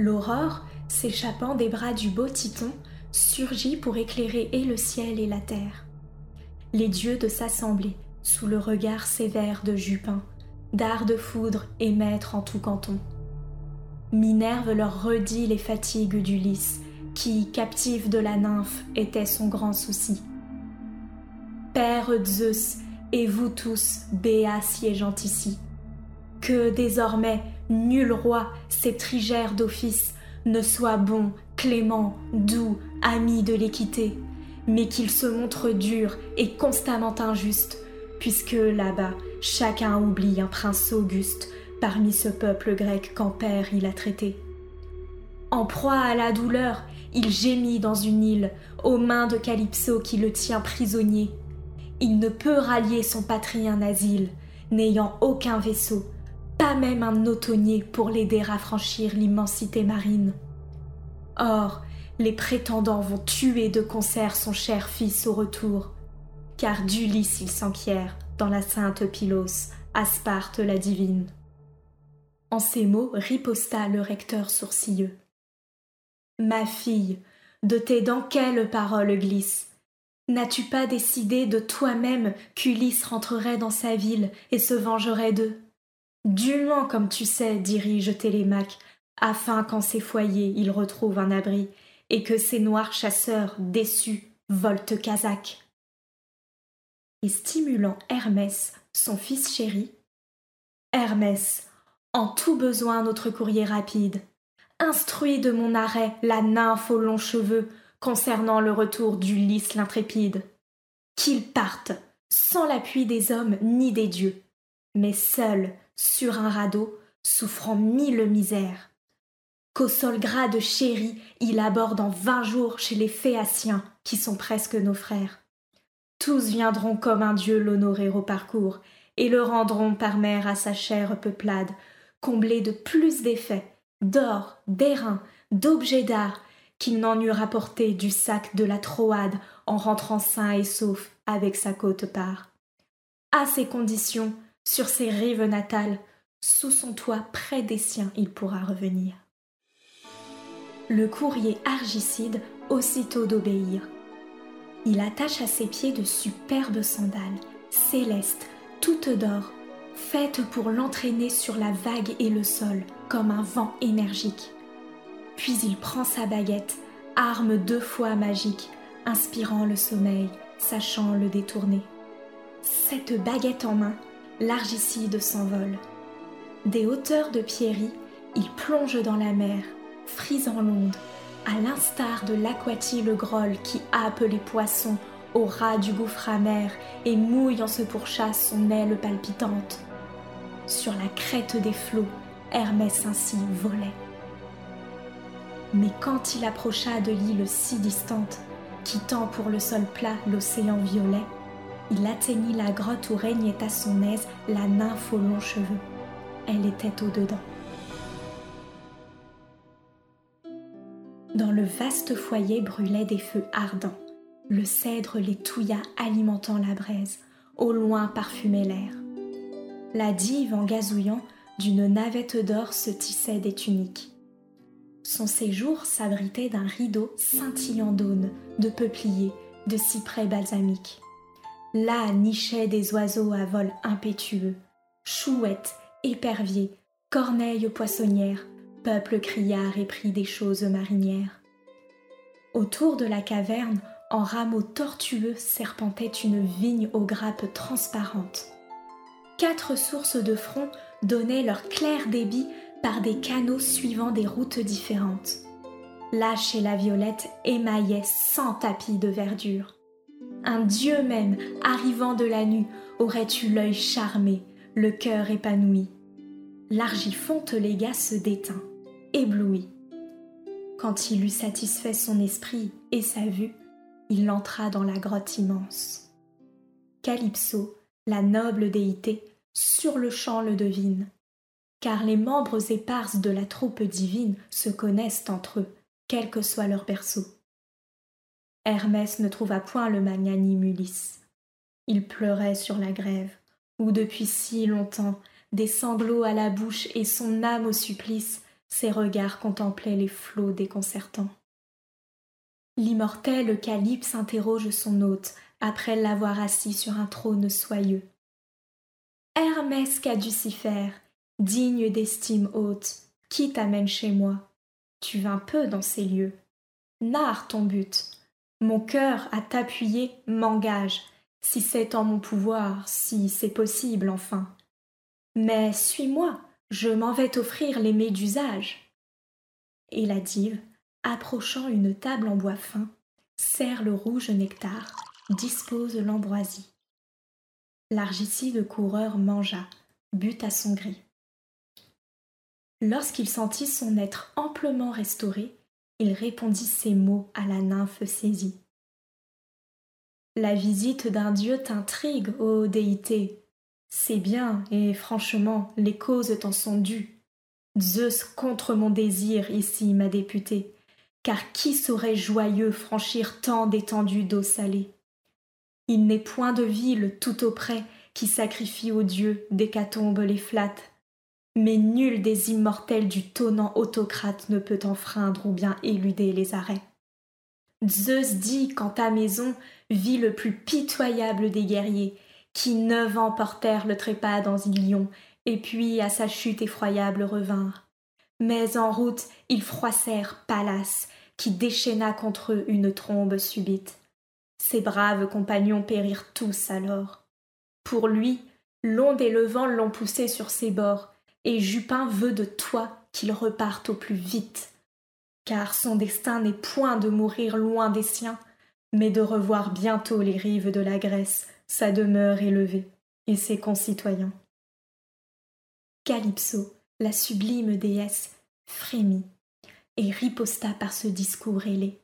L'aurore, s'échappant des bras du beau Titon, surgit pour éclairer et le ciel et la terre. Les dieux de s'assembler, sous le regard sévère de Jupin, d'art de foudre et maître en tout canton. Minerve leur redit les fatigues d'Ulysse, qui, captif de la nymphe, était son grand souci. Père Zeus, et vous tous, béats siégeant ici, que désormais nul roi, trigères d'office, ne soit bon, clément, doux, ami de l'équité, mais qu'il se montre dur et constamment injuste, puisque là-bas chacun oublie un prince auguste parmi ce peuple grec qu'en père il a traité. En proie à la douleur, il gémit dans une île, aux mains de Calypso qui le tient prisonnier. Il ne peut rallier son patrie asile, n'ayant aucun vaisseau, pas même un automnier pour l'aider à franchir l'immensité marine. Or, les prétendants vont tuer de concert son cher fils au retour, car d'Ulysse il s'enquiert dans la sainte Pylos, à Sparte la divine. En ces mots riposta le recteur sourcilleux. Ma fille, de tes dents quelles paroles glissent N'as-tu pas décidé de toi-même qu'Ulysse rentrerait dans sa ville et se vengerait d'eux? Dûment, comme tu sais, dirige Télémaque, afin qu'en ses foyers il retrouve un abri, et que ces noirs chasseurs, déçus, volent Kazakh. Et stimulant Hermès, son fils chéri, Hermès, en tout besoin notre courrier rapide, instruis de mon arrêt la nymphe aux longs cheveux concernant le retour d'Ulysse l'intrépide. Qu'il parte, sans l'appui des hommes ni des dieux, mais seul, sur un radeau, souffrant mille misères qu'au sol gras de chéri il aborde en vingt jours chez les Phéaciens, qui sont presque nos frères. Tous viendront comme un dieu l'honorer au parcours, et le rendront par mer à sa chère peuplade, comblée de plus d'effets, d'or, d'airain, d'objets d'art, qu'il n'en eût rapporté du sac de la Troade en rentrant sain et sauf avec sa côte part. À ces conditions, sur ses rives natales, sous son toit près des siens, il pourra revenir le courrier argicide aussitôt d'obéir. Il attache à ses pieds de superbes sandales, célestes, toutes d'or, faites pour l'entraîner sur la vague et le sol, comme un vent énergique. Puis il prend sa baguette, arme deux fois magique, inspirant le sommeil, sachant le détourner. Cette baguette en main, l'argicide s'envole. Des hauteurs de pierreries, il plonge dans la mer, frisant l'onde, à l'instar de l'aquatie le groll qui happe les poissons au ras du gouffre amer et mouille en se pourchasse son aile palpitante. Sur la crête des flots, Hermès ainsi volait. Mais quand il approcha de l'île si distante, quittant pour le sol plat l'océan violet, il atteignit la grotte où régnait à son aise la nymphe aux longs cheveux. Elle était au-dedans. Dans le vaste foyer brûlaient des feux ardents. Le cèdre les touilla alimentant la braise. Au loin parfumait l'air. La dive, en gazouillant, d'une navette d'or se tissait des tuniques. Son séjour s'abritait d'un rideau scintillant d'aunes, de peupliers, de cyprès balsamiques. Là nichaient des oiseaux à vol impétueux, chouettes, éperviers, corneilles poissonnières, peuple criard épris des choses marinières. Autour de la caverne, en rameaux tortueux, serpentait une vigne aux grappes transparentes. Quatre sources de front donnaient leur clair débit par des canaux suivant des routes différentes. Là chez la violette émaillait cent tapis de verdure. Un dieu même, arrivant de la nue, aurait eu l'œil charmé, le cœur épanoui. L'argifonte légat se détint ébloui. Quand il eut satisfait son esprit et sa vue, il entra dans la grotte immense. Calypso, la noble déité, sur le champ le devine, car les membres épars de la troupe divine se connaissent entre eux, quel que soit leur berceau. Hermès ne trouva point le magnanime Ulysse. Il pleurait sur la grève, où depuis si longtemps, des sanglots à la bouche et son âme au supplice, ses regards contemplaient les flots déconcertants. L'immortel Calypse interroge son hôte après l'avoir assis sur un trône soyeux. Hermès caducifère, digne d'estime haute, qui t'amène chez moi? Tu vins peu dans ces lieux. Narre ton but. Mon cœur à t'appuyer m'engage, si c'est en mon pouvoir, si c'est possible enfin. Mais suis-moi, je m'en vais t'offrir les mets d'usage. Et la dive, approchant une table en bois fin, sert le rouge nectar, dispose l'ambroisie. L'argicide coureur mangea, but à son gris. Lorsqu'il sentit son être amplement restauré, il répondit ces mots à la nymphe saisie. La visite d'un dieu t'intrigue, ô déité. C'est bien, et franchement, les causes t'en sont dues. Zeus contre mon désir ici m'a député, car qui saurait joyeux franchir tant d'étendues d'eau salée Il n'est point de ville tout auprès qui sacrifie aux dieux d'hécatombe les flatte, mais nul des immortels du tonnant autocrate ne peut enfreindre ou bien éluder les arrêts. Zeus dit qu'en ta maison vit le plus pitoyable des guerriers, qui neuf ans portèrent le trépas dans Ilion, et puis à sa chute effroyable revinrent. Mais en route ils froissèrent Pallas, qui déchaîna contre eux une trombe subite. Ses braves compagnons périrent tous alors. Pour lui, l'onde et le vent l'ont poussé sur ses bords, et Jupin veut de toi qu'il reparte au plus vite. Car son destin n'est point de mourir loin des siens, mais de revoir bientôt les rives de la Grèce, sa demeure élevée, et ses concitoyens. Calypso, la sublime déesse, frémit et riposta par ce discours ailé.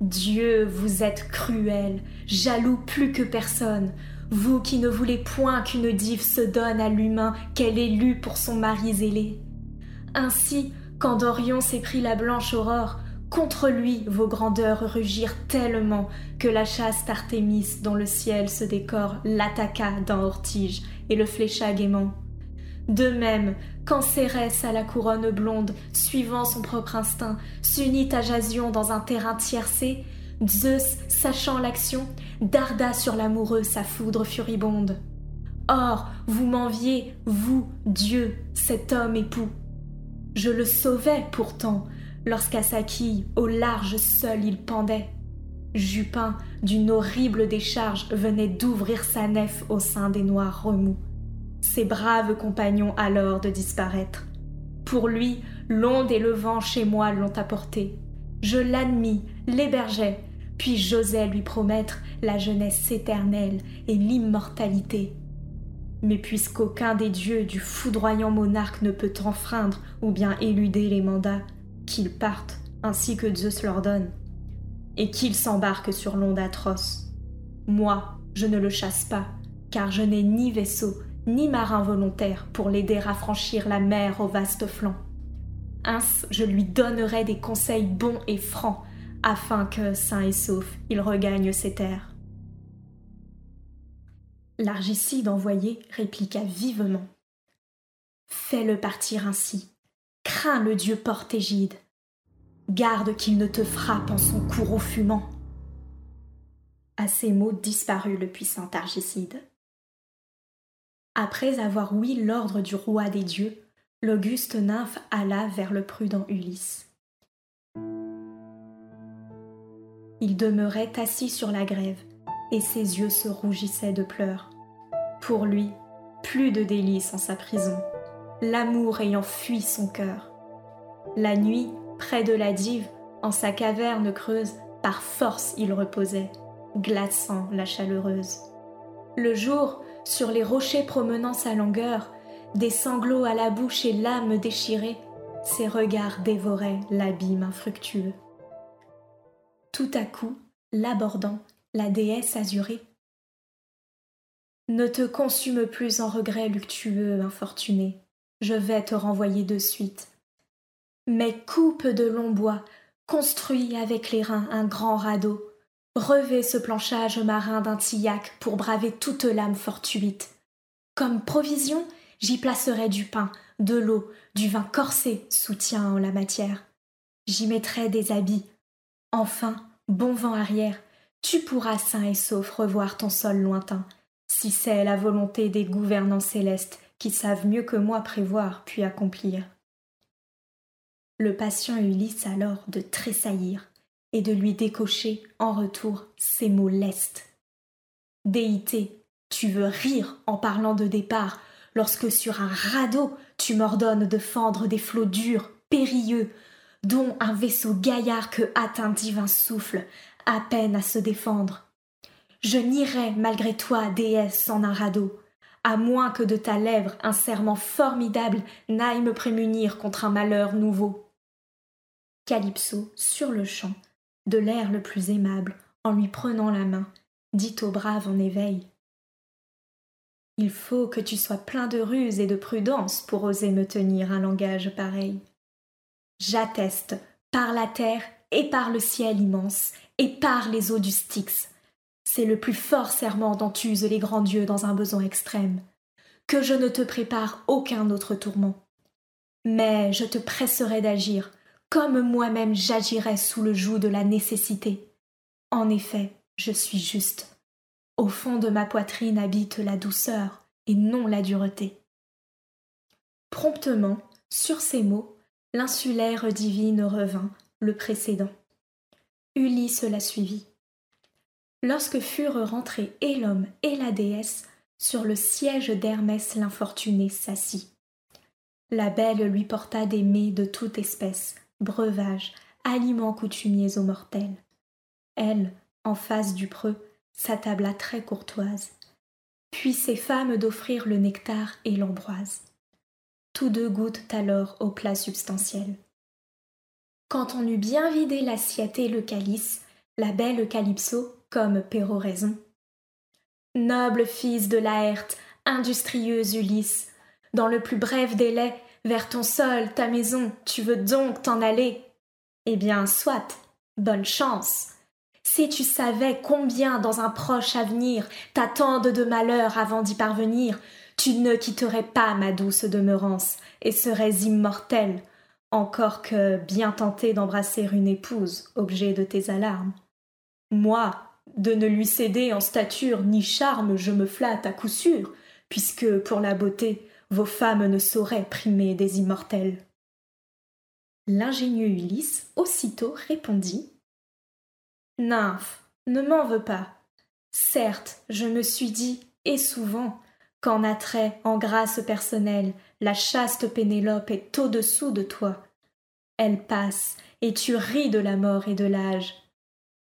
Dieu, vous êtes cruel, jaloux plus que personne, vous qui ne voulez point qu'une dive se donne à l'humain qu'elle élue pour son mari zélé. Ainsi, quand Dorion s'est pris la blanche aurore, contre lui vos grandeurs rugirent tellement que la chaste Artémis dont le ciel se décore l'attaqua d'un ortige et le flécha gaiement. De même, quand Cérès à la couronne blonde, suivant son propre instinct, s'unit à Jasion dans un terrain tiercé, Zeus, sachant l'action, darda sur l'amoureux sa foudre furibonde. Or, vous m'enviez, vous, Dieu, cet homme époux. Je le sauvais pourtant, lorsqu'à sa quille, au large seul il pendait. Jupin, d'une horrible décharge, venait d'ouvrir sa nef au sein des noirs remous. Ses braves compagnons alors de disparaître. Pour lui, l'onde et le vent chez moi l'ont apporté. Je l'admis, l'hébergeai, puis j'osais lui promettre la jeunesse éternelle et l'immortalité. Mais puisqu'aucun des dieux du foudroyant monarque ne peut enfreindre ou bien éluder les mandats, qu'ils partent ainsi que Zeus leur donne, et qu'ils s'embarquent sur l'onde atroce. Moi, je ne le chasse pas, car je n'ai ni vaisseau, ni marin volontaire pour l'aider à franchir la mer au vaste flanc. Ainsi, je lui donnerai des conseils bons et francs, afin que, sain et sauf, il regagne ses terres. L'argicide envoyé répliqua vivement. Fais-le partir ainsi. Crains le dieu portégide. Garde qu'il ne te frappe en son courroux fumant. À ces mots disparut le puissant argicide. Après avoir ouï l'ordre du roi des dieux, l'auguste nymphe alla vers le prudent Ulysse. Il demeurait assis sur la grève, et ses yeux se rougissaient de pleurs. Pour lui, plus de délices en sa prison, l'amour ayant fui son cœur. La nuit, près de la dive, en sa caverne creuse, par force il reposait, glaçant la chaleureuse. Le jour, sur les rochers promenant sa longueur, des sanglots à la bouche et l'âme déchirée, ses regards dévoraient l'abîme infructueux. Tout à coup, l'abordant, la déesse azurée. Ne te consume plus en regrets luctueux, infortuné, je vais te renvoyer de suite. Mais coupe de long bois, construis avec les reins un grand radeau, revêt ce planchage marin d'un tillac pour braver toute l'âme fortuite. Comme provision, j'y placerai du pain, de l'eau, du vin corsé, soutien en la matière. J'y mettrai des habits. Enfin, bon vent arrière, tu pourras sain et sauf revoir ton sol lointain, si c'est la volonté des gouvernants célestes qui savent mieux que moi prévoir puis accomplir. Le patient Ulysse alors de tressaillir et de lui décocher en retour ces mots lestes. Déité, tu veux rire en parlant de départ, lorsque sur un radeau tu m'ordonnes de fendre des flots durs, périlleux, dont un vaisseau gaillard que hâte un divin souffle, à peine à se défendre. Je nierai malgré toi, déesse, en un radeau, à moins que de ta lèvre un serment formidable n'aille me prémunir contre un malheur nouveau. Calypso, sur le champ, de l'air le plus aimable, en lui prenant la main, dit au brave en éveil. Il faut que tu sois plein de ruse et de prudence pour oser me tenir un langage pareil. J'atteste, par la terre et par le ciel immense, et par les eaux du Styx. C'est le plus fort serment dont usent les grands dieux dans un besoin extrême. Que je ne te prépare aucun autre tourment. Mais je te presserai d'agir, comme moi-même j'agirais sous le joug de la nécessité. En effet, je suis juste. Au fond de ma poitrine habite la douceur et non la dureté. Promptement, sur ces mots, l'insulaire divine revint, le précédent. Ulysse la suivit. Lorsque furent rentrés et l'homme et la déesse, sur le siège d'Hermès l'infortuné s'assit. La belle lui porta des mets de toute espèce, breuvages, aliments coutumiers aux mortels. Elle, en face du preux, s'attabla très courtoise. Puis ces femmes d'offrir le nectar et l'ambroise. Tous deux goûtent alors au plat substantiel. Quand on eut bien vidé l'assiette et le calice, la belle Calypso, comme péroraison. Noble fils de Laerte, industrieuse Ulysse, dans le plus bref délai, vers ton sol, ta maison, tu veux donc t'en aller? Eh bien, soit, bonne chance. Si tu savais combien dans un proche avenir t'attendent de malheurs avant d'y parvenir, tu ne quitterais pas ma douce demeurance et serais immortel encore que bien tenté d'embrasser une épouse, objet de tes alarmes. Moi, de ne lui céder en stature ni charme, je me flatte à coup sûr, puisque pour la beauté, vos femmes ne sauraient primer des immortels. L'ingénieux Ulysse aussitôt répondit Nymphe, ne m'en veux pas. Certes, je me suis dit, et souvent, qu'en attrait, en grâce personnelle, la chaste Pénélope est au-dessous de toi. Elle passe, et tu ris de la mort et de l'âge.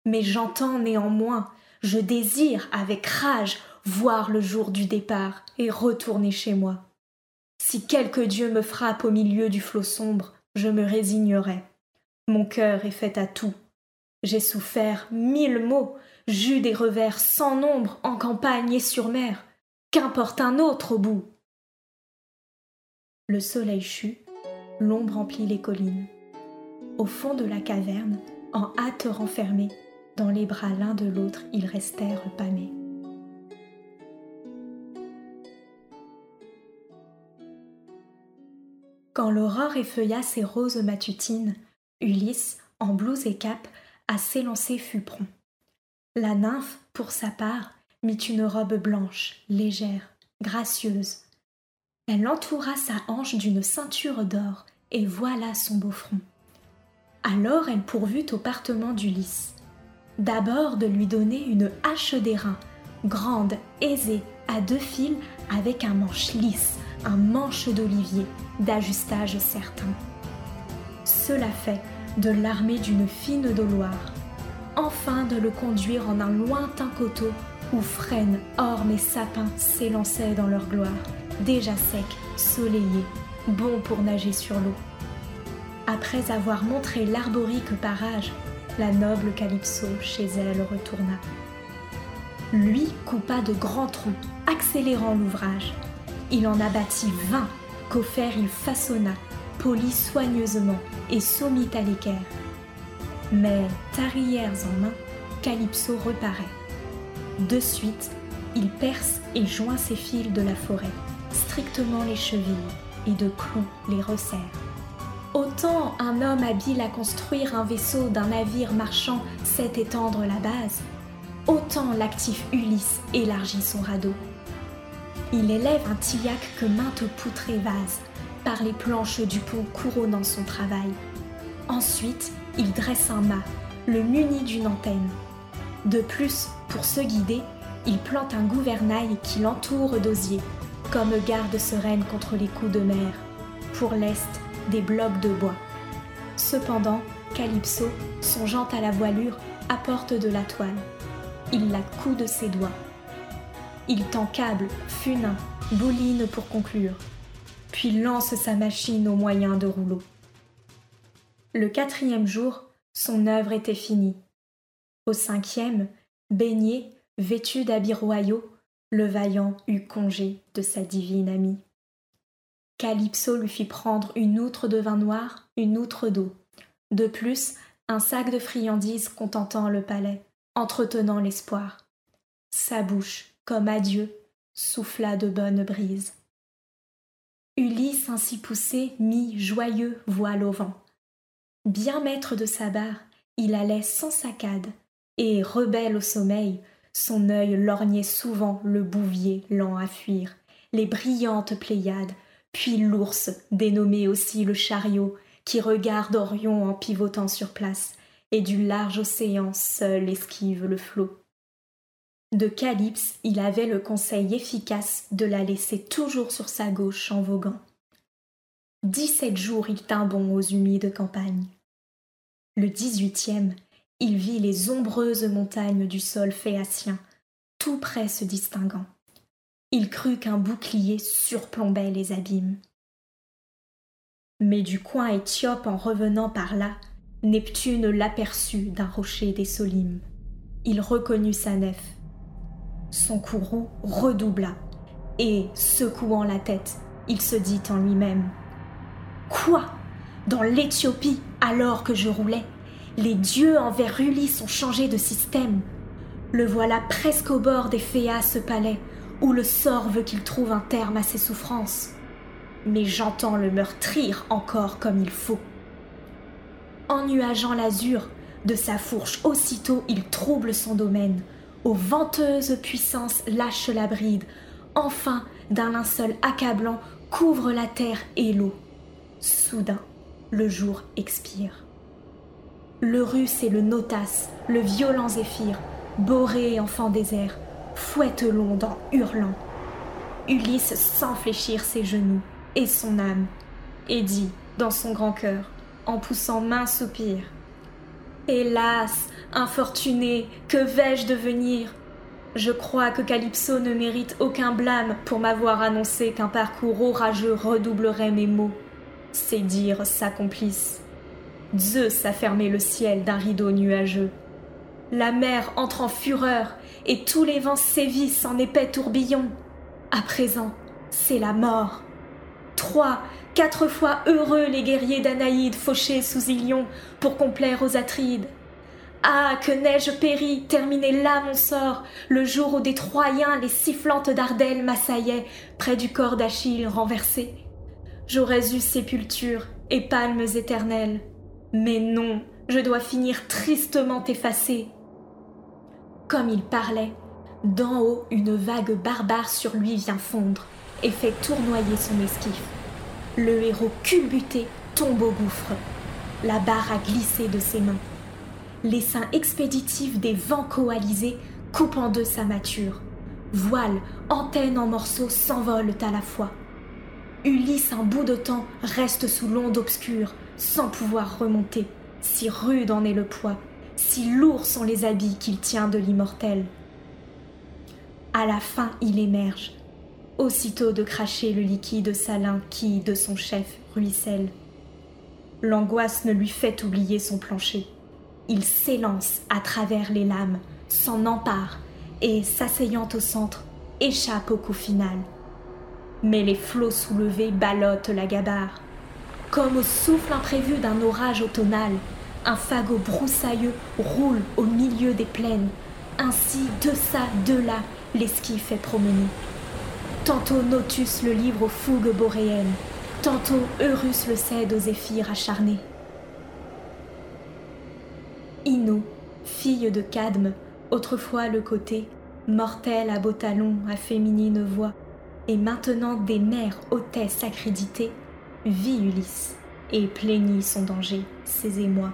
Mais j'entends néanmoins, je désire avec rage voir le jour du départ et retourner chez moi. Si quelque Dieu me frappe au milieu du flot sombre, je me résignerai. Mon cœur est fait à tout. J'ai souffert mille maux, j'eus des revers sans nombre en campagne et sur mer. Qu'importe un autre au bout. Le soleil chut, l'ombre emplit les collines. Au fond de la caverne, en hâte renfermés, dans les bras l'un de l'autre, ils restèrent pâmés. Quand l'aurore effeuilla ses roses matutines, Ulysse, en blouse et cape, à s'élancer fut prompt. La nymphe, pour sa part, mit une robe blanche, légère, gracieuse, elle entoura sa hanche d'une ceinture d'or, et voilà son beau front. Alors elle pourvut au partement d'Ulysse. D'abord de lui donner une hache d'airain, grande, aisée, à deux fils, avec un manche lisse, un manche d'olivier, d'ajustage certain. Cela fait de l'armée d'une fine doloire, enfin de le conduire en un lointain coteau où frênes, ormes et sapins s'élançaient dans leur gloire, déjà sec, soleillé, bon pour nager sur l'eau. Après avoir montré l'arborique parage, la noble Calypso chez elle retourna. Lui coupa de grands troncs, accélérant l'ouvrage. Il en abattit vingt, qu'au fer il façonna, polit soigneusement et sommit à l'équerre. Mais, tarières en main, Calypso reparaît. De suite, il perce et joint ses fils de la forêt strictement les chevilles et de clous les resserre. Autant un homme habile à construire un vaisseau d'un navire marchand sait étendre la base, autant l'actif Ulysse élargit son radeau. Il élève un tillac que maintes poutres évasent, par les planches du pont couronnant son travail. Ensuite, il dresse un mât, le munit d'une antenne. De plus, pour se guider, il plante un gouvernail qui l'entoure d'osier, comme garde sereine contre les coups de mer. Pour l'Est, des blocs de bois. Cependant, Calypso, songeant à la voilure, apporte de la toile. Il la coud de ses doigts. Il tend câble, funin, bouline pour conclure, puis lance sa machine au moyen de rouleaux. Le quatrième jour, son œuvre était finie. Au cinquième, baigné, vêtu d'habits royaux, le vaillant eut congé de sa divine amie. Calypso lui fit prendre une outre de vin noir, une outre d'eau. De plus, un sac de friandises contentant le palais, entretenant l'espoir. Sa bouche, comme adieu, souffla de bonnes brises. Ulysse ainsi poussé mit joyeux voile au vent. Bien maître de sa barre, il allait sans saccade, et, rebelle au sommeil, son œil lorgnait souvent le bouvier lent à fuir, les brillantes Pléiades, puis l'ours, dénommé aussi le chariot, qui regarde Orion en pivotant sur place, et du large océan seul esquive le flot. De Calypse, il avait le conseil efficace de la laisser toujours sur sa gauche en voguant. Dix-sept jours il tint bon aux humides campagnes. Le dix-huitième, il vit les ombreuses montagnes du sol phéacien, tout près se distinguant il crut qu'un bouclier surplombait les abîmes. Mais du coin éthiope en revenant par là, Neptune l'aperçut d'un rocher des Solimes. Il reconnut sa nef. Son courroux redoubla, et, secouant la tête, il se dit en lui-même Quoi? Dans l'Éthiopie, alors que je roulais, les dieux envers Ulysse ont changé de système. Le voilà presque au bord des Phéas palais, où le sort veut qu'il trouve un terme à ses souffrances. Mais j'entends le meurtrir encore comme il faut. Ennuageant l'azur, de sa fourche aussitôt il trouble son domaine, aux venteuses puissances lâche la bride, enfin d'un linceul accablant couvre la terre et l'eau. Soudain, le jour expire. Le russe et le notas, le violent zéphyr, Boré enfant désert, fouette l'onde en hurlant. Ulysse sans fléchir ses genoux et son âme, et dit dans son grand cœur, en poussant main soupir Hélas, infortuné, que vais-je devenir? Je crois que Calypso ne mérite aucun blâme pour m'avoir annoncé qu'un parcours orageux redoublerait mes maux. Ses dires s'accomplissent. Zeus a fermé le ciel d'un rideau nuageux. La mer entre en fureur et tous les vents sévissent en épais tourbillons. À présent, c'est la mort. Trois, quatre fois heureux les guerriers d'Anaïde fauchés sous Ilion pour complaire aux Atrides. Ah, que n'ai-je péri, terminé là mon sort, le jour où des Troyens les sifflantes d'Ardelles m'assaillaient près du corps d'Achille renversé. J'aurais eu sépulture et palmes éternelles. Mais non, je dois finir tristement effacé, comme il parlait, d'en haut une vague barbare sur lui vient fondre et fait tournoyer son esquif. Le héros culbuté tombe au gouffre. La barre a glissé de ses mains. Les seins expéditifs des vents coalisés coupent en deux sa mature. Voile, antenne en morceaux s'envolent à la fois. Ulysse, un bout de temps, reste sous l'onde obscure, sans pouvoir remonter, si rude en est le poids, si lourds sont les habits qu'il tient de l'immortel. À la fin, il émerge, aussitôt de cracher le liquide salin qui, de son chef, ruisselle. L'angoisse ne lui fait oublier son plancher. Il s'élance à travers les lames, s'en empare et, s'asseyant au centre, échappe au coup final. Mais les flots soulevés ballottent la gabarre. Comme au souffle imprévu d'un orage automnal, un fagot broussailleux roule au milieu des plaines. Ainsi, de ça, de là, l'esquif est promené. Tantôt Notus le livre aux fougues boréennes, tantôt Eurus le cède aux zéphyrs acharnés. Ino, fille de Cadme, autrefois le côté, mortelle à beau talon, à féminine voix, et maintenant des mères hôtesses accréditées, vit Ulysse et plaignit son danger, ses émois.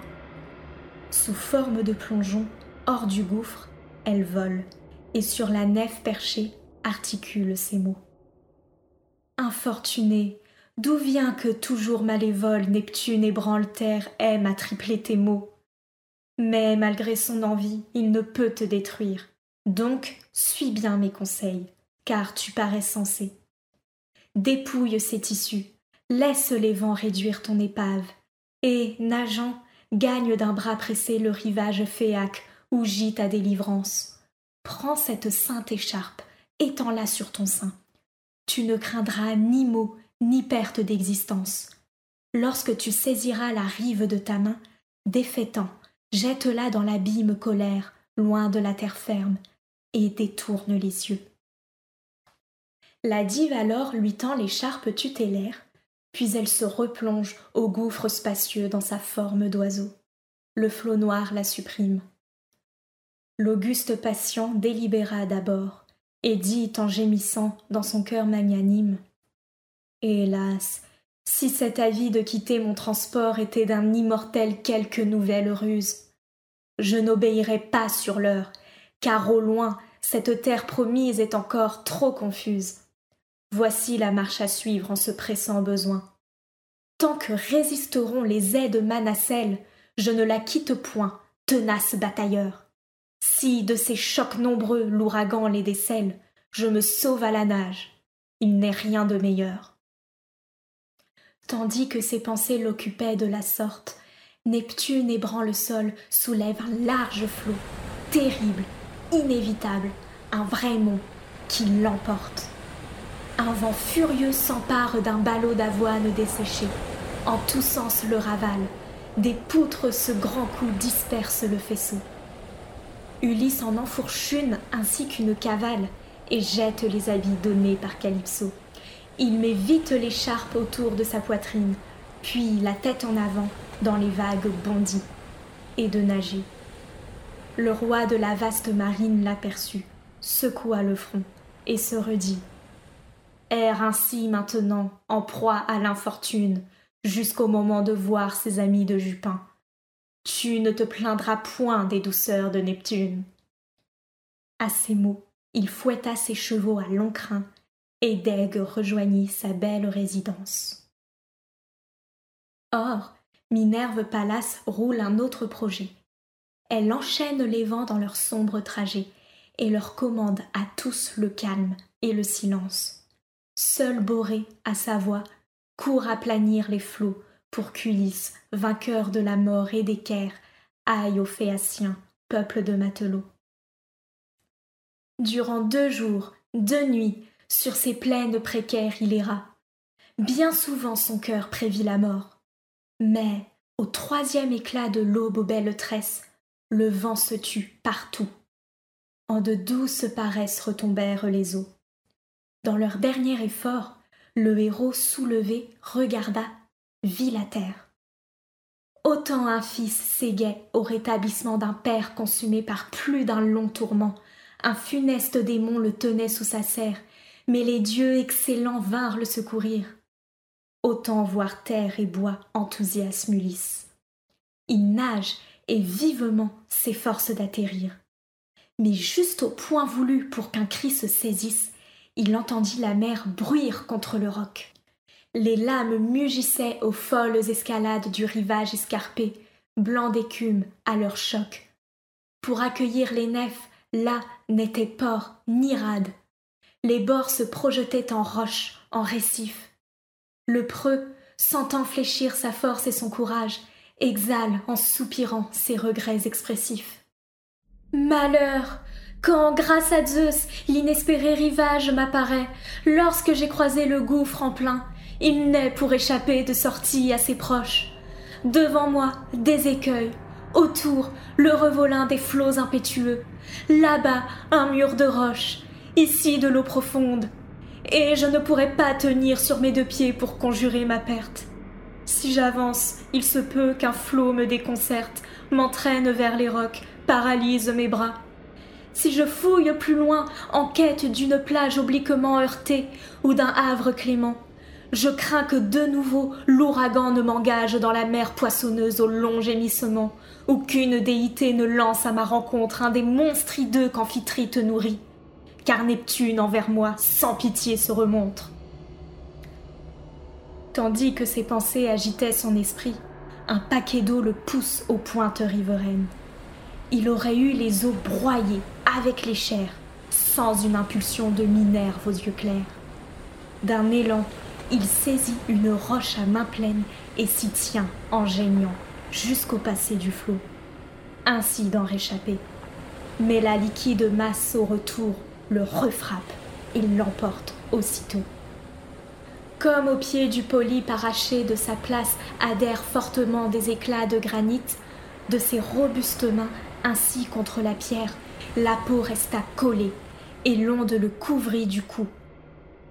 Sous forme de plongeon, hors du gouffre, elle vole, et sur la nef perchée articule ces mots. Infortuné, d'où vient que toujours malévole Neptune ébranle terre aime à tripler tes mots? Mais malgré son envie, il ne peut te détruire. Donc, suis bien mes conseils, car tu parais sensé. Dépouille ces tissus, laisse les vents réduire ton épave, et, nageant, gagne d'un bras pressé le rivage féaque où gît ta délivrance. Prends cette sainte écharpe, étends-la sur ton sein. Tu ne craindras ni maux, ni perte d'existence. Lorsque tu saisiras la rive de ta main, défaitant, jette-la dans l'abîme colère, loin de la terre ferme, et détourne les yeux. La dive alors lui tend l'écharpe tutélaire, puis elle se replonge au gouffre spacieux dans sa forme d'oiseau. Le flot noir la supprime. L'auguste patient délibéra d'abord, et dit en gémissant dans son cœur magnanime Hélas, si cet avis de quitter mon transport était d'un immortel quelque nouvelle ruse, je n'obéirais pas sur l'heure, car au loin cette terre promise est encore trop confuse. Voici la marche à suivre en ce pressant besoin. Tant que résisteront les aides manacelles, je ne la quitte point, tenace batailleur. Si de ces chocs nombreux l'ouragan les décèle, je me sauve à la nage. Il n'est rien de meilleur. Tandis que ses pensées l'occupaient de la sorte, Neptune ébranle le sol soulève un large flot, terrible, inévitable, un vrai mont qui l'emporte. Un vent furieux s'empare d'un ballot d'avoine desséché. En tous sens le ravale. Des poutres ce grand coup dispersent le faisceau. Ulysse en enfourche une ainsi qu'une cavale et jette les habits donnés par Calypso. Il met vite l'écharpe autour de sa poitrine, puis la tête en avant dans les vagues bondit, et de nager. Le roi de la vaste marine l'aperçut, secoua le front et se redit Erre ainsi maintenant en proie à l'infortune, jusqu'au moment de voir ses amis de Jupin. Tu ne te plaindras point des douceurs de Neptune. À ces mots, il fouetta ses chevaux à long crin, et Dègue rejoignit sa belle résidence. Or, Minerve Pallas roule un autre projet. Elle enchaîne les vents dans leur sombre trajet et leur commande à tous le calme et le silence. Seul Boré, à sa voix, court aplanir les flots pour qu'Ulysse, vainqueur de la mort et des caires, aille aux Phéaciens, peuple de matelots. Durant deux jours, deux nuits, sur ces plaines précaires il ira. Bien souvent son cœur prévit la mort. Mais, au troisième éclat de l'aube aux belles tresses, le vent se tut partout. En de douces paresses retombèrent les eaux. Dans leur dernier effort, le héros soulevé regarda, vit la terre. Autant un fils s'égait au rétablissement d'un père consumé par plus d'un long tourment, un funeste démon le tenait sous sa serre, mais les dieux excellents vinrent le secourir. Autant voir terre et bois enthousiasme Ulysse. Il nage et vivement s'efforce d'atterrir. Mais juste au point voulu pour qu'un cri se saisisse, il entendit la mer bruire contre le roc. Les lames mugissaient aux folles escalades du rivage escarpé, blanc d'écume à leur choc. Pour accueillir les nefs, là n'était port ni rade. Les bords se projetaient en roches, en récifs. Le preux, sentant fléchir sa force et son courage, exhale en soupirant ses regrets expressifs. Malheur quand, grâce à Zeus, l'inespéré rivage m'apparaît, lorsque j'ai croisé le gouffre en plein, il n'est pour échapper de sortie assez proche. Devant moi, des écueils, autour, le revolin des flots impétueux, là-bas, un mur de roche, ici de l'eau profonde. et je ne pourrai pas tenir sur mes deux pieds pour conjurer ma perte. Si j'avance, il se peut qu'un flot me déconcerte, m'entraîne vers les rocs, paralyse mes bras. Si je fouille plus loin, en quête d'une plage obliquement heurtée ou d'un havre clément, je crains que de nouveau l'ouragan ne m'engage dans la mer poissonneuse au long gémissement, ou qu'une déité ne lance à ma rencontre un des monstres hideux qu'Amphitrite nourrit, car Neptune envers moi sans pitié se remontre. Tandis que ses pensées agitaient son esprit, un paquet d'eau le pousse aux pointes riveraines. Il aurait eu les eaux broyées avec les chairs, sans une impulsion de Minerve aux yeux clairs. D'un élan, il saisit une roche à main pleine et s'y tient en geignant jusqu'au passé du flot. Ainsi d'en réchapper. Mais la liquide masse au retour le refrappe et l'emporte aussitôt. Comme au pied du polype arraché de sa place adhèrent fortement des éclats de granit, de ses robustes mains ainsi contre la pierre, la peau resta collée et l'onde le couvrit du cou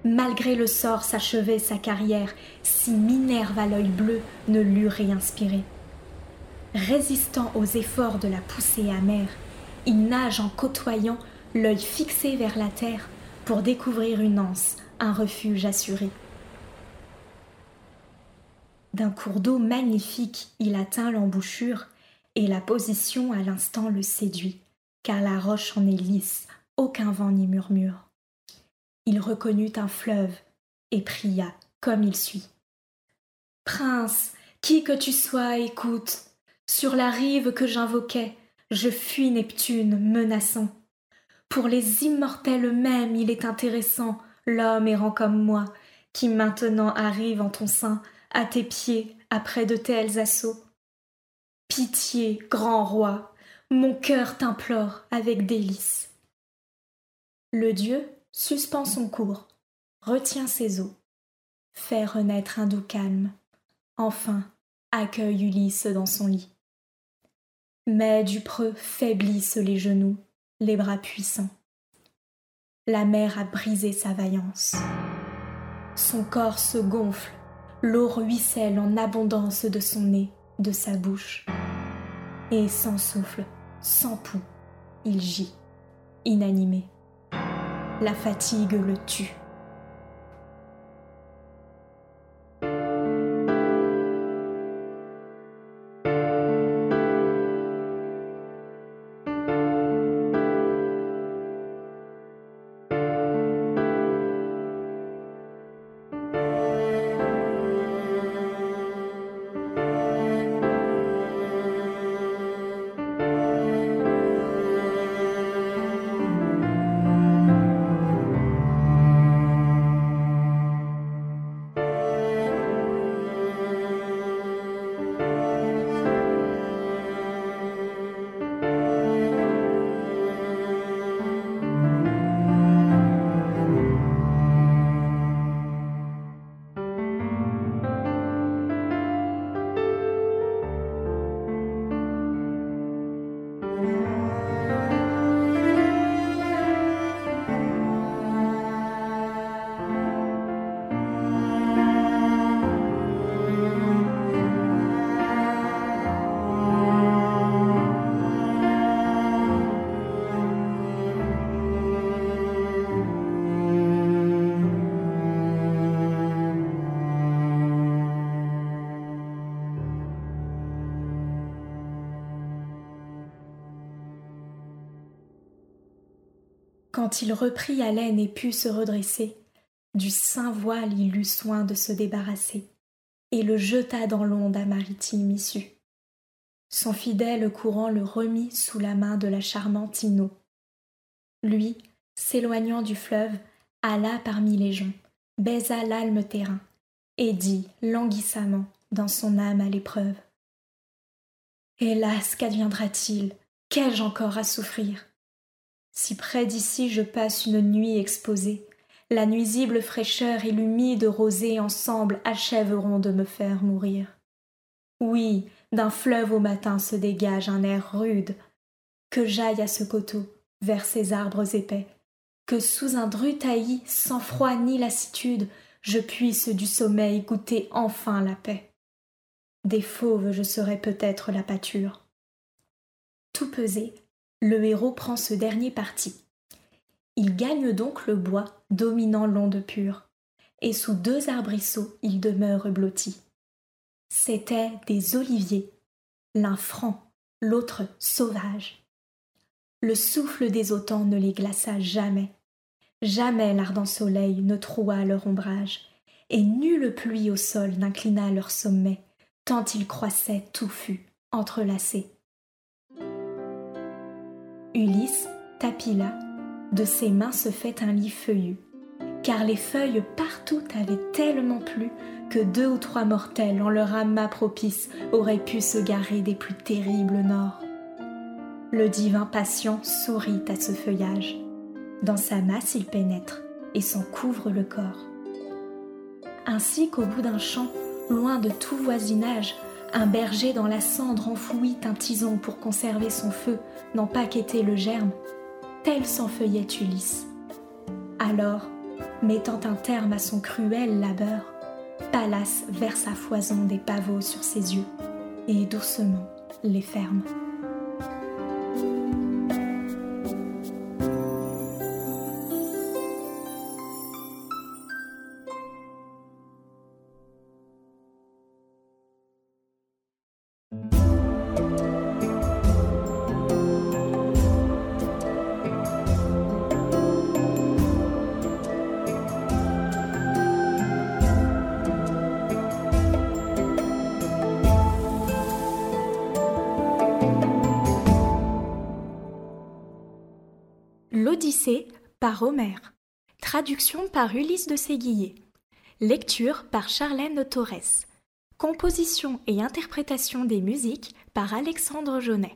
malgré le sort s'achevait sa carrière, si Minerve à l'œil bleu ne l'eût réinspiré. Résistant aux efforts de la poussée amère, il nage en côtoyant l'œil fixé vers la terre pour découvrir une anse, un refuge assuré. D'un cours d'eau magnifique, il atteint l'embouchure, et la position à l'instant le séduit, car la roche en est lisse, aucun vent n'y murmure il reconnut un fleuve et pria comme il suit. Prince, qui que tu sois, écoute. Sur la rive que j'invoquais, je fuis Neptune menaçant. Pour les immortels eux-mêmes, il est intéressant, l'homme errant comme moi, qui maintenant arrive en ton sein, à tes pieds, après de tels assauts. Pitié, grand roi, mon cœur t'implore avec délice. Le dieu, suspend son cours, retient ses eaux, fait renaître un doux calme, enfin accueille Ulysse dans son lit. Mais du preux faiblissent les genoux, les bras puissants. La mer a brisé sa vaillance. Son corps se gonfle, l'eau ruisselle en abondance de son nez, de sa bouche. Et sans souffle, sans pouls, il gît, inanimé la fatigue le tue. Quand il reprit haleine et put se redresser, du saint voile il eut soin de se débarrasser, et le jeta dans l'onde à maritime issue. Son fidèle courant le remit sous la main de la charmante Ino. Lui, s'éloignant du fleuve, alla parmi les joncs, baisa l'alme terrain, et dit languissamment dans son âme à l'épreuve. Hélas, qu'adviendra-t-il? Qu'ai-je encore à souffrir? Si près d'ici je passe une nuit exposée, la nuisible fraîcheur et l'humide rosée ensemble achèveront de me faire mourir. Oui, d'un fleuve au matin se dégage un air rude. Que j'aille à ce coteau, vers ces arbres épais, que sous un dru taillis, sans froid ni lassitude, je puisse du sommeil goûter enfin la paix. Des fauves je serais peut-être la pâture. Tout pesé, le héros prend ce dernier parti. Il gagne donc le bois dominant l'onde pure, et sous deux arbrisseaux il demeure blotti. C'étaient des oliviers, l'un franc, l'autre sauvage. Le souffle des automnes ne les glaça jamais. Jamais l'ardent soleil ne troua leur ombrage, et nulle pluie au sol n'inclina leur sommet, tant ils croissaient touffus, entrelacés. Ulysse, tapis là, de ses mains se fait un lit feuillu, car les feuilles partout avaient tellement plu que deux ou trois mortels en leur amas propice auraient pu se garer des plus terribles nords. Le divin patient sourit à ce feuillage. Dans sa masse il pénètre et s'en couvre le corps. Ainsi qu'au bout d'un champ, loin de tout voisinage, un berger dans la cendre enfouit un tison pour conserver son feu, n'en pas quêter le germe, tel s'enfeuillait Ulysse. Alors, mettant un terme à son cruel labeur, Pallas verse à foison des pavots sur ses yeux et doucement les ferme. Par. Traduction par Ulysse de Séguillet. Lecture par Charlène Torres. Composition et interprétation des musiques par Alexandre Jaunet.